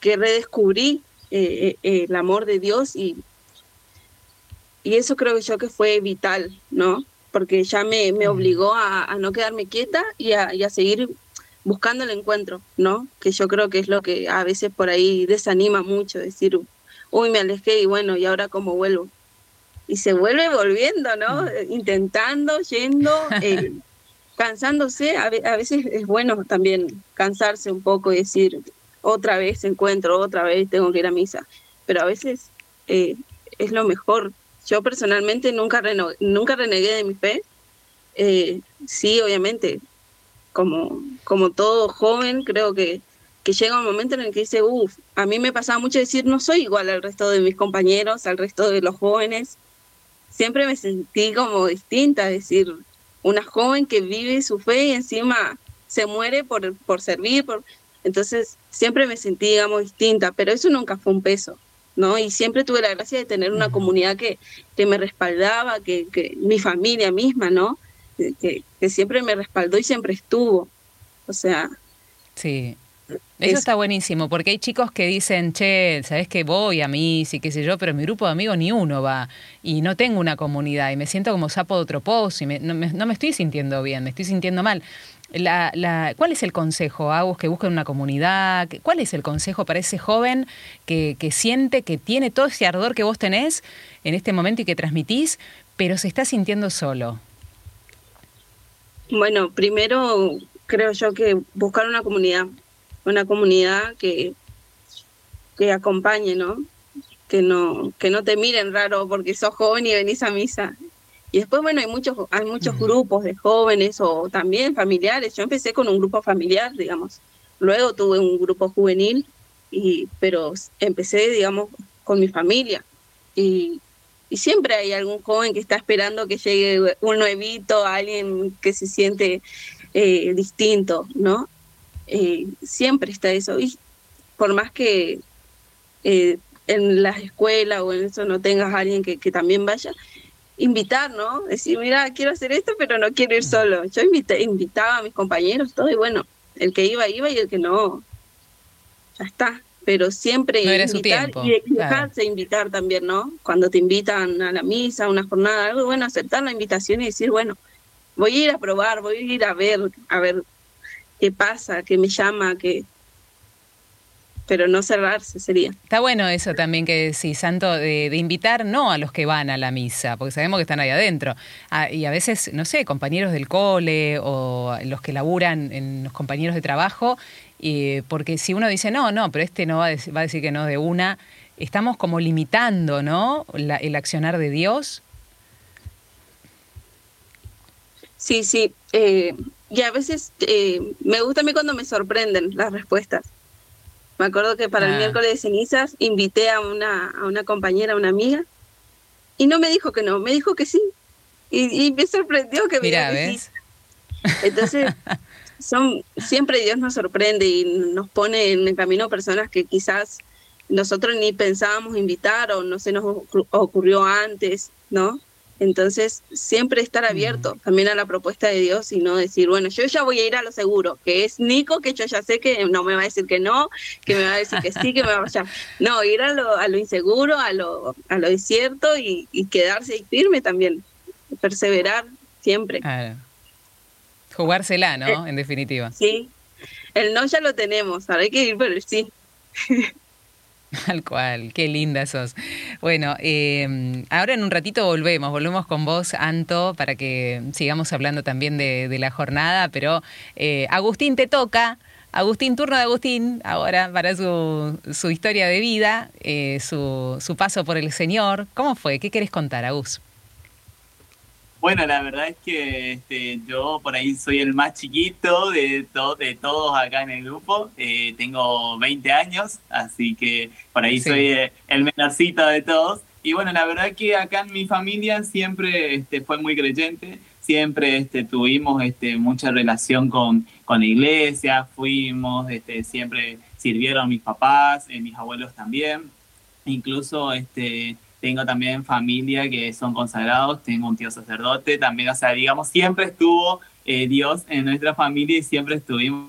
que redescubrí eh, eh, el amor de Dios y, y eso creo yo que fue vital, ¿no? Porque ya me, me obligó a, no quedarme quieta y a, y a seguir buscando el encuentro, ¿no? Que yo creo que es lo que a veces por ahí desanima mucho, decir, uy, me alejé y bueno, ¿y ahora cómo vuelvo? Y se vuelve volviendo, ¿no? Intentando, yendo, eh, cansándose, a, veces es bueno también cansarse un poco y decir, otra vez encuentro, otra vez tengo que ir a misa, pero a veces eh, es lo mejor. Yo personalmente nunca, nunca renegué de mi fe, eh, sí, obviamente, como, como todo joven, creo que, que llega un momento en el que dice, uff, a mí me pasaba mucho decir, no soy igual al resto de mis compañeros, al resto de los jóvenes. Siempre me sentí como distinta, decir, una joven que vive su fe y encima se muere por, por servir, por... entonces siempre me sentí, digamos, distinta, pero eso nunca fue un peso, ¿no? Y siempre tuve la gracia de tener una comunidad que, que me respaldaba, que, que mi familia misma, ¿no? Que, que siempre me respaldó y siempre estuvo, o sea... Sí, eso está buenísimo, porque hay chicos que dicen, che, ¿sabes que voy a mí, sí, qué sé yo, pero en mi grupo de amigos ni uno va y no tengo una comunidad y me siento como sapo de otro pozo y no, me, estoy sintiendo bien, me estoy sintiendo mal. La, la, ¿Cuál es el consejo, Agus, que busca una comunidad? ¿Cuál es el consejo para ese joven que, que siente que tiene todo ese ardor que vos tenés en este momento y que transmitís, pero se está sintiendo solo? Bueno, primero creo yo que buscar una comunidad una comunidad que, que acompañe, ¿no? Que no, que no te miren raro porque sos joven y venís a misa. Y después, bueno, hay muchos, hay muchos grupos de jóvenes o también familiares. Yo empecé con un grupo familiar, digamos. Luego tuve un grupo juvenil, y, pero empecé, digamos, con mi familia. Y, y siempre hay algún joven que está esperando que llegue un nuevito, alguien que se siente eh, distinto, ¿no? Eh, siempre está eso. Y por más que eh, en las escuelas o en eso no tengas a alguien que, también vaya, invitar, ¿no? Decir, mira, quiero hacer esto, pero no quiero ir solo. Yo invitaba a mis compañeros, todo, y bueno, el que iba, iba, y el que no, ya está. Pero siempre invitar y dejarse invitar también, ¿no? Cuando te invitan a la misa, a una jornada, algo, bueno, aceptar la invitación y decir, bueno, voy a ir a probar, voy a ir a ver, a ver qué pasa, qué me llama, que pero no cerrarse sería. Está bueno eso también que decís, Santo, de, invitar no a los que van a la misa, porque sabemos que están ahí adentro. Ah, y a veces, no sé, compañeros del cole o los que laburan en los compañeros de trabajo, porque si uno dice, no, no, pero este no va a decir, va a decir que no de una, estamos como limitando, ¿no? el accionar de Dios. Sí, sí. Eh, y a veces eh, me gusta a mí cuando me sorprenden las respuestas. Me acuerdo que para el Ah. miércoles de cenizas invité a una, a una compañera, a una amiga, y no me dijo que no, me dijo que sí. Y, y me sorprendió que me que ¿ves? sí. Entonces, son, siempre Dios nos sorprende y nos pone en el camino personas que quizás nosotros ni pensábamos invitar o no se nos ocur- ocurrió antes, ¿no? Entonces, siempre estar abierto también a la propuesta de Dios y no decir, bueno, yo ya voy a ir a lo seguro, que es Nico, que yo ya sé que no me va a decir que no, que me va a decir que sí, que me va a. No, ir a lo, a lo inseguro, a lo, a lo incierto y, y quedarse ahí firme también, perseverar siempre. Claro. Jugársela, ¿no? En definitiva. Sí, el no ya lo tenemos, ahora hay que ir por el sí. Tal cual, qué linda sos. Bueno, eh, ahora en un ratito volvemos, volvemos con vos, Anto, para que sigamos hablando también de, de la jornada, pero eh, Agustín te toca. Agustín, turno de Agustín, ahora para su, su historia de vida, eh, su, su paso por el Señor. ¿Cómo fue? ¿Qué querés contar, Agus? Bueno, la verdad es que este, yo por ahí soy el más chiquito de, to- de todos acá en el grupo. Eh, tengo 20 años, así que por ahí Sí. soy eh, el menorcito de todos. Y bueno, la verdad que acá en mi familia siempre este, fue muy creyente, siempre este, tuvimos este, mucha relación con, con la iglesia, fuimos, este, siempre sirvieron mis papás, eh, mis abuelos también. Incluso este, tengo también familia que son consagrados, tengo un tío sacerdote, también, o sea, digamos, siempre estuvo eh, Dios en nuestra familia y siempre estuvimos,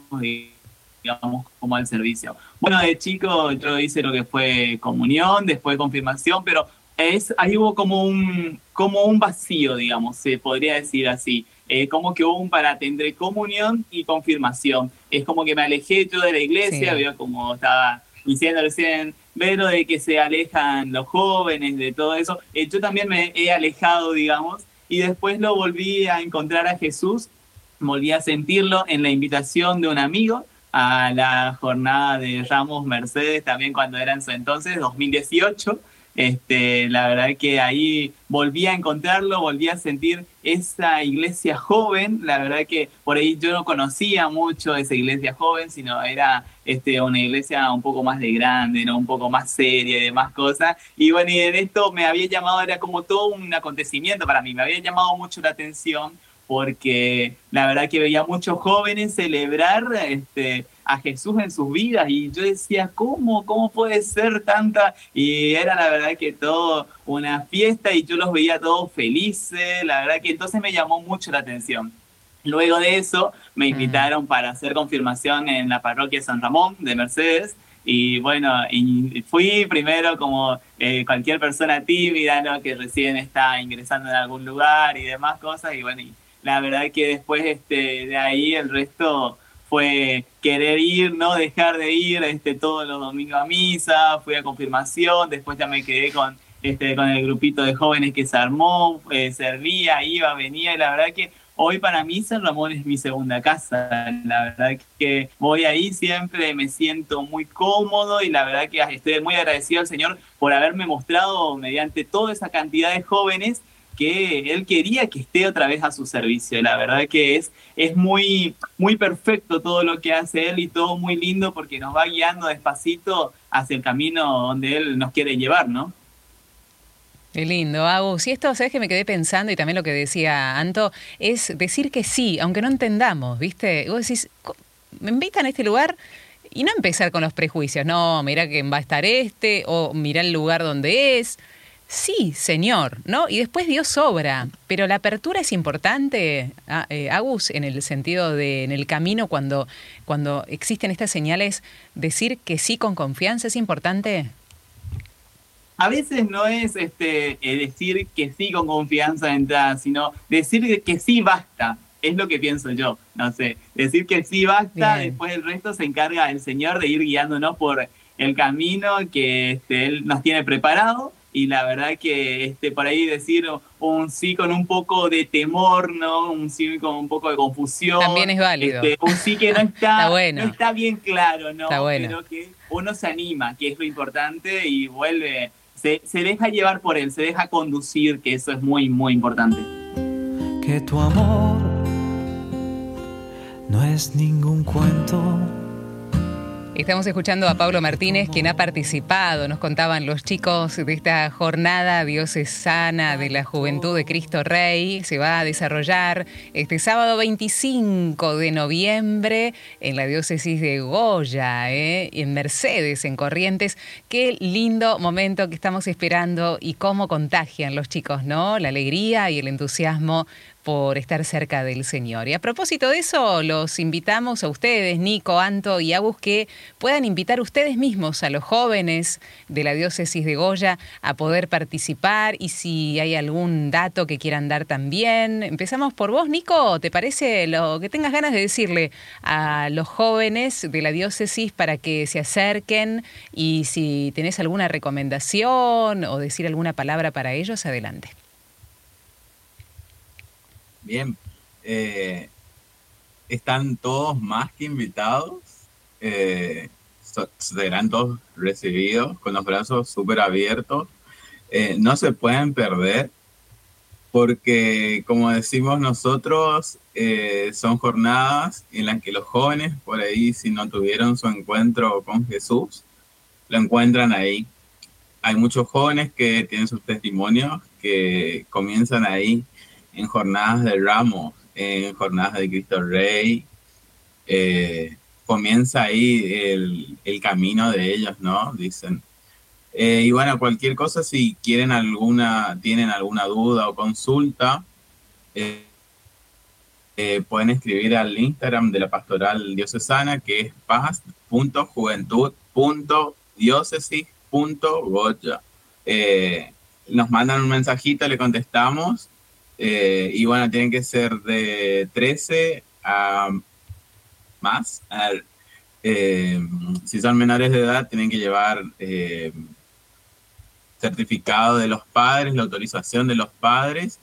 digamos, como al servicio. Bueno, de chico yo hice lo que fue comunión, después confirmación, pero es, ahí hubo como un, como un vacío, digamos, se podría decir así. Eh, como que hubo un parate entre comunión y confirmación. Es como que me alejé yo de la iglesia, Sí. veo como estaba diciendo recién Vero de que se alejan los jóvenes, de todo eso. Eh, yo también me he alejado, digamos, y después lo volví a encontrar a Jesús, volví a sentirlo en la invitación de un amigo a la jornada de Ramos Mercedes, también cuando era en su entonces, 2018. Este, la verdad que ahí volví a encontrarlo, volví a sentir esa iglesia joven. La verdad que por ahí yo no conocía mucho esa iglesia joven, sino era este, una iglesia un poco más de grande, ¿no? un poco más seria y demás cosas. Y bueno, y en esto me había llamado, era como todo un acontecimiento para mí, me había llamado mucho la atención porque la verdad que veía muchos jóvenes celebrar este, a Jesús en sus vidas y yo decía, ¿cómo? ¿Cómo puede ser tanta? Y era la verdad que todo una fiesta y yo los veía todos felices, la verdad que entonces me llamó mucho la atención. Luego de eso me invitaron para hacer confirmación en la parroquia San Ramón de Mercedes y bueno, y fui primero como eh, cualquier persona tímida, ¿no? Que recién está ingresando en algún lugar y demás cosas y bueno, y la verdad que después este, de ahí el resto fue querer ir, no dejar de ir este, todos los domingos a misa, fui a confirmación, después ya me quedé con, este, con el grupito de jóvenes que se armó, eh, servía, iba, venía, y la verdad que hoy para mí San Ramón es mi segunda casa, la verdad que voy ahí siempre, me siento muy cómodo y la verdad que estoy muy agradecido al Señor por haberme mostrado mediante toda esa cantidad de jóvenes que él quería que esté otra vez a su servicio. La verdad que es, es muy, muy perfecto todo lo que hace él y todo muy lindo porque nos va guiando despacito hacia el camino donde él nos quiere llevar, ¿no? Qué lindo, Agus. Y esto, ¿sabes que me quedé pensando? Y también lo que decía Anto, es decir que sí, aunque no entendamos, ¿viste? Vos decís, "Co- me invitan a este lugar y no empezar con los prejuicios. No, mira que va a estar este, o mira el lugar donde es. Sí, señor, ¿no? Y después Dios sobra. Pero la apertura es importante, eh, Agus, en el sentido de, en el camino, cuando, cuando existen estas señales, decir que sí con confianza es importante. A veces no es este eh, decir que sí con confianza sino decir que sí basta. Es lo que pienso yo, no sé. Decir que sí basta, Bien. después el resto se encarga el Señor de ir guiándonos por el camino que este, Él nos tiene preparado. Y la verdad que este, por ahí decir un sí con un poco de temor, ¿no? Un sí con un poco de confusión. También es válido. Este, un sí que no está, Está bueno. no está bien claro, ¿no? Está bueno. Pero que uno se anima, que es lo importante, y vuelve, se, se deja llevar por él, se deja conducir, que eso es muy, muy importante. que tu amor no es ningún cuento. Estamos escuchando a Pablo Martínez, quien ha participado, nos contaban los chicos de esta jornada diocesana de la Juventud de Cristo Rey. Se va a desarrollar este sábado 25 de noviembre en la diócesis de Goya, ¿eh? en Mercedes, en Corrientes. Qué lindo momento que estamos esperando y cómo contagian los chicos, ¿no? La alegría y el entusiasmo por estar cerca del Señor. Y a propósito de eso, los invitamos a ustedes, Nico, Anto y Agus, que puedan invitar ustedes mismos a los jóvenes de la diócesis de Goya a poder participar y si hay algún dato que quieran dar también. Empezamos por vos, Nico, ¿te parece lo que tengas ganas de decirle a los jóvenes de la diócesis para que se acerquen y si tenés alguna recomendación o decir alguna palabra para ellos, adelante? Bien, eh, están todos más que invitados, eh, serán todos recibidos con los brazos súper abiertos. Eh, no se pueden perder porque, como decimos nosotros, son jornadas en las que los jóvenes, por ahí, si no tuvieron su encuentro con Jesús, lo encuentran ahí. Hay muchos jóvenes que tienen sus testimonios que comienzan ahí en jornadas de Ramos, en jornadas de Cristo Rey, eh, comienza ahí el, el, camino de ellos, ¿no? Dicen. Eh, y bueno, cualquier cosa, si quieren alguna, tienen alguna duda o consulta, eh, pueden escribir al Instagram de la Pastoral Diocesana, que es paz.juventud.diócesis.goya. nos mandan un mensajito, le contestamos eh, y bueno, tienen que ser de 13 a más. Eh, si son menores de edad, tienen que llevar eh, certificado de los padres, la autorización de los padres.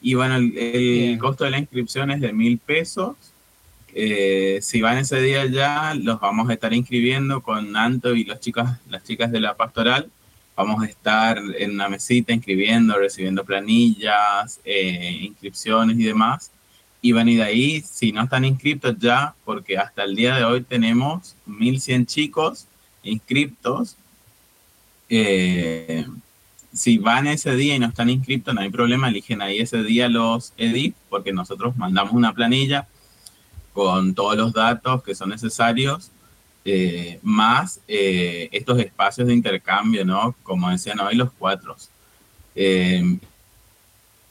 Y bueno, el, costo de la inscripción es de mil pesos. si van ese día ya, los vamos a estar inscribiendo con Anto y las chicas, las chicas de la pastoral Vamos a estar en una mesita inscribiendo, recibiendo planillas, eh, inscripciones y demás. Y van y de ahí, si no están inscritos ya, porque hasta el día de hoy tenemos 1.100 chicos inscriptos. Eh, si van ese día y no están inscritos, no hay problema, eligen ahí ese día los EDIF, porque nosotros mandamos una planilla con todos los datos que son necesarios eh, más eh, estos espacios de intercambio, ¿no? Como decían hoy los cuatro. Eh,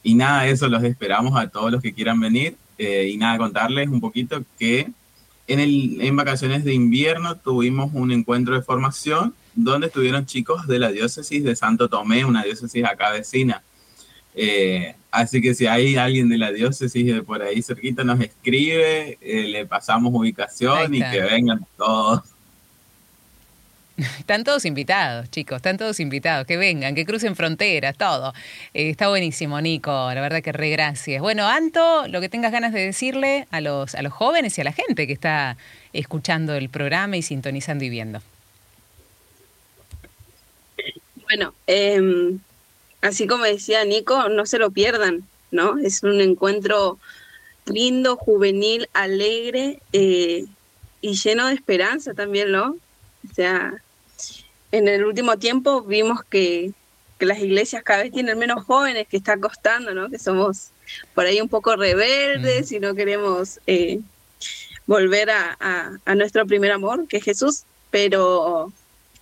y nada, eso los esperamos a todos los que quieran venir. y nada, contarles un poquito que en, el, en vacaciones de invierno tuvimos un encuentro de formación donde estuvieron chicos de la diócesis de Santo Tomé, una diócesis acá vecina. Así que si hay alguien de la diócesis de por ahí cerquita nos escribe, le pasamos ubicación y que vengan todos. Están todos invitados, chicos, están todos invitados, que vengan, que crucen fronteras, todo. Eh, está buenísimo, Nico, la verdad que re gracias. Bueno, Anto, lo que tengas ganas de decirle a los, a los jóvenes y a la gente que está escuchando el programa y sintonizando y viendo. Bueno, em, así como decía Nico, no se lo pierdan, ¿no? Es un encuentro lindo, juvenil, alegre eh, y lleno de esperanza también, ¿no? O sea, en el último tiempo vimos que, las iglesias cada vez tienen menos jóvenes, que está costando, ¿no? Que somos por ahí un poco rebeldes y no queremos eh, volver a, nuestro primer amor, que es Jesús, pero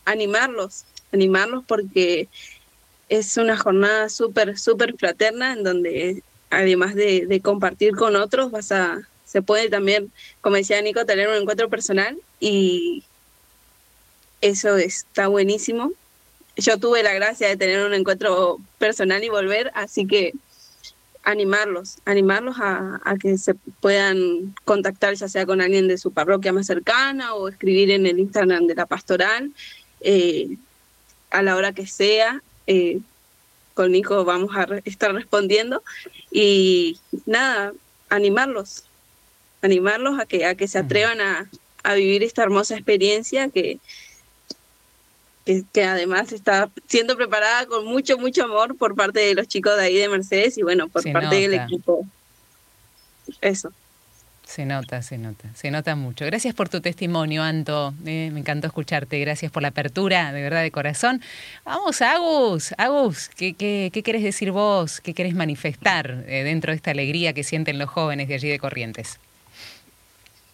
animarlos, animarlos porque es una jornada súper, súper fraterna en donde además de, compartir con otros, vas a, se puede también, como decía Nico, tener un encuentro personal y, eso está buenísimo. Yo tuve la gracia de tener un encuentro personal y volver, así que animarlos, animarlos a, que se puedan contactar ya sea con alguien de su parroquia más cercana o escribir en el Instagram de la pastoral eh, a la hora que sea. Eh, con Nico vamos a estar respondiendo y nada, animarlos, animarlos a que, a que se atrevan a, a vivir esta hermosa experiencia que, que, además está siendo preparada con mucho, mucho amor por parte de los chicos de ahí de Mercedes y bueno, por parte del equipo. Eso. Se nota, se nota, se nota mucho. Gracias por tu testimonio, Anto. Eh, me encantó escucharte. Gracias por la apertura, de verdad, de corazón. Vamos, Agus. Agus, ¿qué, qué, qué querés decir vos? ¿Qué querés manifestar eh, dentro de esta alegría que sienten los jóvenes de allí de Corrientes?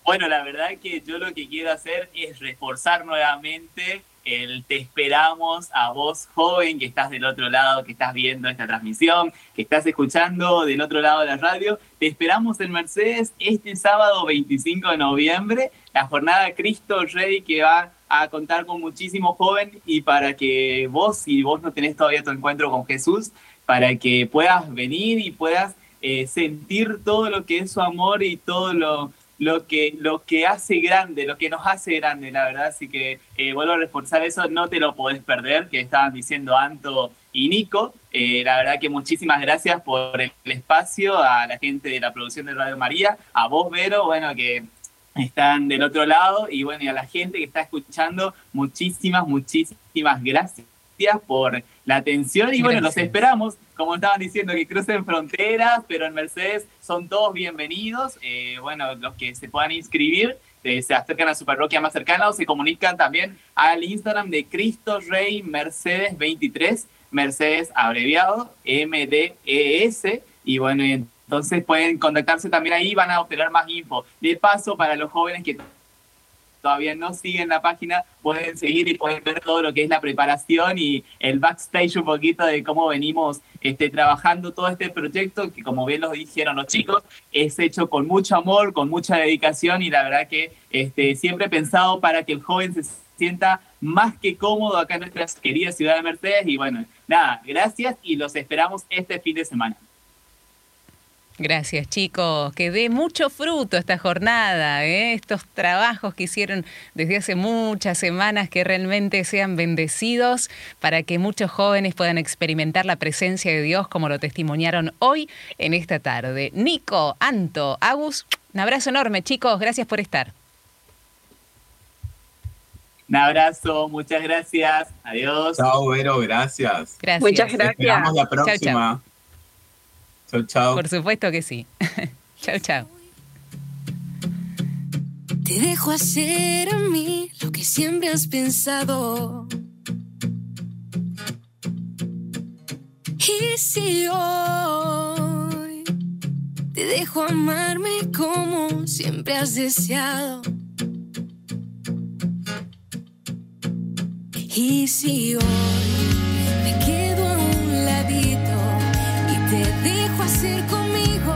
Bueno, la verdad que yo lo que quiero hacer es reforzar nuevamente el te esperamos a vos, joven, que estás del otro lado, que estás viendo esta transmisión, que estás escuchando del otro lado de la radio. Te esperamos en Mercedes este sábado 25 de noviembre, la jornada Cristo Rey que va a contar con muchísimos jóvenes y para que vos, si vos no tenés todavía tu encuentro con Jesús, para que puedas venir y puedas eh, sentir todo lo que es su amor y todo lo, lo que, lo que hace grande, lo que nos hace grande, la verdad. Así que eh, vuelvo a reforzar eso, no te lo podés perder, que estaban diciendo Anto y Nico. Eh, la verdad que muchísimas gracias por el espacio, a la gente de la producción de Radio María, a vos, Vero, bueno, que están del otro lado, y bueno, y a la gente que está escuchando, muchísimas, muchísimas gracias por la atención y bueno, los esperamos, como estaban diciendo, que crucen fronteras, pero en Mercedes son todos bienvenidos. Eh, bueno, los que se puedan inscribir eh, se acercan a su parroquia más cercana o se comunican también al Instagram de Cristo Rey Mercedes 23, Mercedes abreviado, MDES, y bueno, entonces pueden contactarse también ahí, van a obtener más info. De paso, para los jóvenes que todavía no siguen la página, pueden seguir y pueden ver todo lo que es la preparación y el backstage un poquito de cómo venimos este, trabajando todo este proyecto, que como bien lo dijeron los chicos, es hecho con mucho amor, con mucha dedicación y la verdad que este, siempre he pensado para que el joven se sienta más que cómodo acá en nuestra querida ciudad de Mercedes y bueno, nada, gracias y los esperamos este fin de semana. Gracias chicos, que dé mucho fruto esta jornada, ¿eh? estos trabajos que hicieron desde hace muchas semanas que realmente sean bendecidos para que muchos jóvenes puedan experimentar la presencia de Dios como lo testimoniaron hoy en esta tarde. Nico, Anto, Agus, un abrazo enorme chicos, gracias por estar. Un abrazo, muchas gracias, adiós. Chao Vero, gracias. Gracias. Muchas gracias. Esperamos la próxima. Chao, chao. Por supuesto que sí. chao, chao. Te dejo hacer a mí lo que siempre has pensado. Y si hoy te dejo amarme como siempre has deseado. Y si hoy hacer conmigo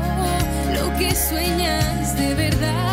lo que sueñas de verdad.